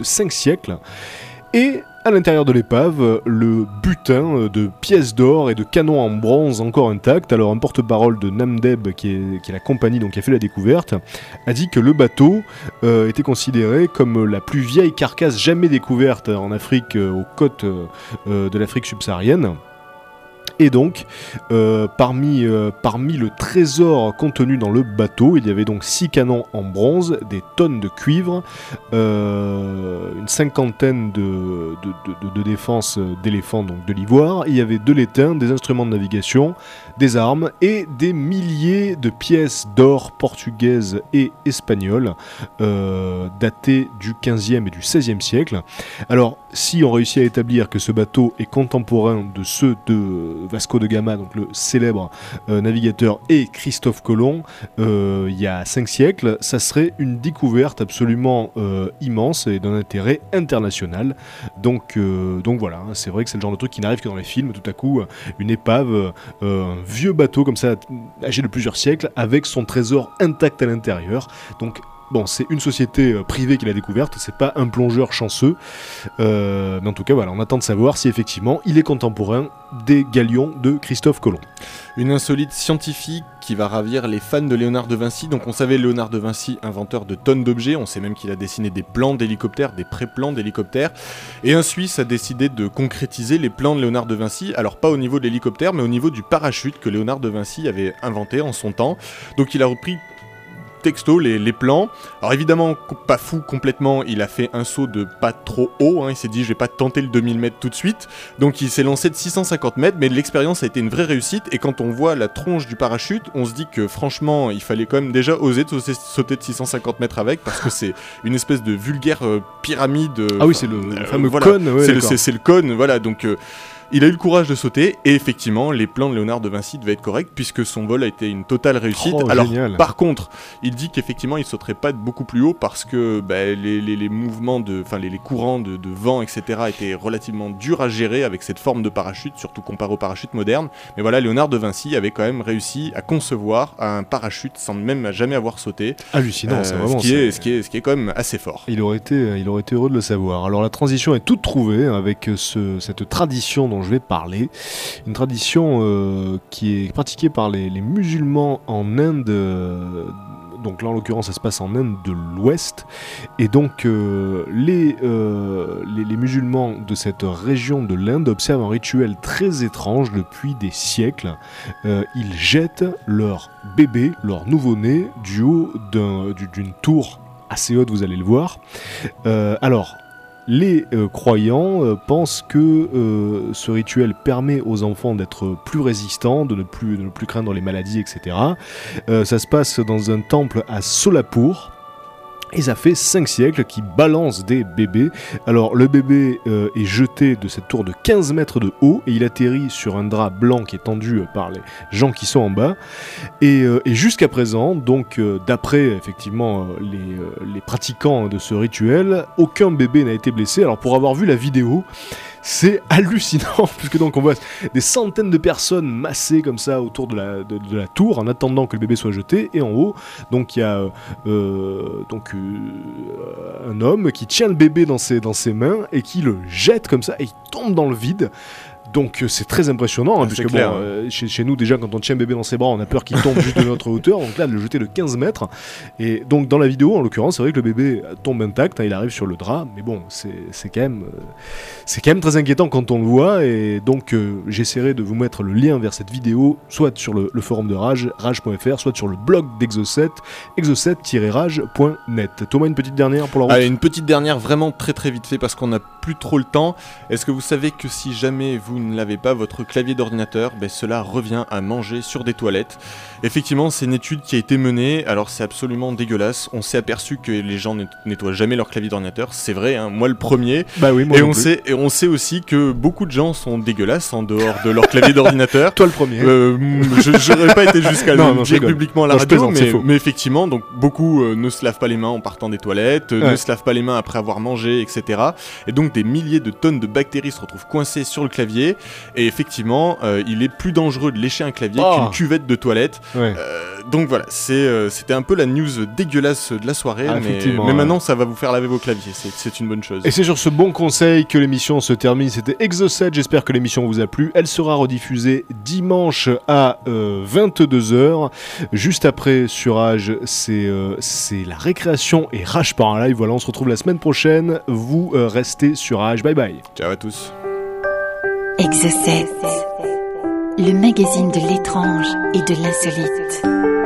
5 siècles. Et à l'intérieur de l'épave, le butin de pièces d'or et de canons en bronze encore intacts. Alors un porte-parole de Namdeb, qui est, la compagnie donc, qui a fait la découverte, a dit que le bateau euh, était considéré comme la plus vieille carcasse jamais découverte en Afrique, euh, aux côtes euh, de l'Afrique subsaharienne. Et donc, euh, parmi, euh, parmi le trésor contenu dans le bateau, il y avait donc six canons en bronze, des tonnes de cuivre, euh, une cinquantaine de- de défenses d'éléphants, donc de l'ivoire. Il y avait de l'étain, des instruments de navigation, des armes et des milliers de pièces d'or portugaises et espagnoles, euh, datées du 15e et du 16e siècle. Alors, si on réussit à établir que ce bateau est contemporain de ceux de Vasco de Gama, donc le célèbre euh, navigateur, et Christophe Colomb, euh, il y a 5 siècles, ça serait une découverte absolument immense et d'un intérêt international. Donc, donc voilà, hein, c'est vrai que c'est le genre de truc qui n'arrive que dans les films, tout à coup, une épave, un vieux bateau comme ça, âgé de plusieurs siècles, avec son trésor intact à l'intérieur. Donc C'est une société euh, privée qui l'a découverte, c'est pas un plongeur chanceux. Euh, mais en tout cas, voilà, on attend de savoir si effectivement il est contemporain des galions de Christophe Colomb. Une insolite scientifique qui va ravir les fans de Léonard de Vinci. Donc on savait Léonard de Vinci, inventeur de tonnes d'objets. On sait même qu'il a dessiné des plans d'hélicoptères, des pré-plans d'hélicoptères. Et un Suisse a décidé de concrétiser les plans de Léonard de Vinci. Alors pas au niveau de l'hélicoptère, mais au niveau du parachute que Léonard de Vinci avait inventé en son temps. Donc il a repris texto les, les plans. Alors évidemment, pas fou complètement, il a fait un saut de pas trop haut, hein. il s'est dit je vais pas tenter le 2000 mètres tout de suite, donc il s'est lancé de 650 mètres, mais l'expérience a été une vraie réussite, et quand on voit la tronche du parachute, on se dit que franchement, il fallait quand même déjà oser de sauter, de 650 mètres avec, parce que c'est une espèce de vulgaire euh, pyramide. euh, Ah oui, c'est le, le euh, fameux voilà. cône. ouais, c'est le, cône, voilà, donc... euh, il a eu le courage de sauter et effectivement les plans de Léonard de Vinci devaient être corrects puisque son vol a été une totale réussite. Oh, Alors génial. par contre, il dit qu'effectivement il sauterait pas de beaucoup plus haut parce que bah, les, les- les mouvements de, enfin les, les courants de, de vent etc étaient relativement durs à gérer avec cette forme de parachute, surtout comparé au parachute moderne. Mais voilà, Léonard de Vinci avait quand même réussi à concevoir un parachute sans même jamais avoir sauté, hallucinant, c'est Euh, vraiment. ce qui est, ce qui est, ce qui est quand même assez fort. Il aurait, été, il aurait été heureux de le savoir. Alors la transition est toute trouvée avec ce- cette tradition dont je vais parler. Une tradition euh, qui est pratiquée par les, musulmans en Inde. euh, donc là en l'occurrence ça se passe en Inde de l'Ouest et donc euh, les, les, musulmans de cette région de l'Inde observent un rituel très étrange depuis des siècles. Ils jettent leur bébé, leur nouveau-né du haut d'un- du- d'une tour assez haute, vous allez le voir. Alors, les euh, croyants euh, pensent que euh, ce rituel permet aux enfants d'être plus résistants, de ne plus, de ne plus craindre les maladies, etc. Ça se passe dans un temple à Solapur. Et ça fait 5 siècles qu'ils balancent des bébés. Alors le bébé euh, est jeté de cette tour de 15 mètres de haut et il atterrit sur un drap blanc qui est tendu euh, par les gens qui sont en bas. Et, euh, jusqu'à présent, donc d'après effectivement les pratiquants de ce rituel, aucun bébé n'a été blessé. Alors pour avoir vu la vidéo, c'est hallucinant *laughs* puisque donc on voit des centaines de personnes massées comme ça autour de la, de, la tour en attendant que le bébé soit jeté. Et en haut, donc il y a euh, euh, donc euh, un homme qui tient le bébé dans ses mains et qui le jette comme ça et il tombe dans le vide. Donc euh, c'est très impressionnant, hein, Ah, puisque clair, bon, euh, chez, chez nous déjà quand on tient un bébé dans ses bras, on a peur qu'il tombe juste de notre hauteur. Donc là, de le jeter de 15 mètres. Et donc dans la vidéo, en l'occurrence, c'est vrai que le bébé tombe intact, hein, il arrive sur le drap, mais bon, c'est quand même euh, c'est quand même très inquiétant quand on le voit. Et donc euh, j'essaierai de vous mettre le lien vers cette vidéo, soit sur le, le forum de Rage, rage.fr, soit sur le blog d'Exocet, exocet-rage.net. Thomas, une petite dernière pour la route? Allez, une petite dernière vraiment très très vite fait parce qu'on n'a plus trop le temps. Est-ce que vous savez que si jamais vous ne l'avez pas, votre clavier d'ordinateur, ben, cela revient à manger sur des toilettes? Effectivement, c'est une étude qui a été menée, alors c'est absolument dégueulasse. On s'est aperçu que les gens net- nettoient jamais leur clavier d'ordinateur, c'est vrai, hein, moi le premier. Bah oui, moi Et on, plus. sait, et on sait aussi que beaucoup de gens sont dégueulasses en dehors de leur clavier d'ordinateur. *laughs* Toi le premier. Euh, je j'aurais pas été jusqu'à *laughs* le dire publiquement à la Non, radio, plaisante, mais, effectivement, donc beaucoup euh, ne se lavent pas les mains en partant des toilettes, euh, Ouais. ne se lavent pas les mains après avoir mangé, etc. Et donc des milliers de tonnes de bactéries se retrouvent coincées sur le clavier. Et effectivement, euh, il est plus dangereux de lécher un clavier Oh. qu'une cuvette de toilette. Ouais. Euh, donc voilà, euh, c'était un peu la news dégueulasse de la soirée, Ah, mais, maintenant ça va vous faire laver vos claviers, c'est, une bonne chose. Et c'est sur ce bon conseil que l'émission se termine. C'était Exocet. J'espère que l'émission vous a plu. Elle sera rediffusée dimanche à 22h. Juste après sur Rage, c'est la récréation et Rage par un live. Voilà, on se retrouve la semaine prochaine. Vous restez sur Rage. Bye bye. Ciao à tous. Exocet, le magazine de l'étrange et de l'insolite.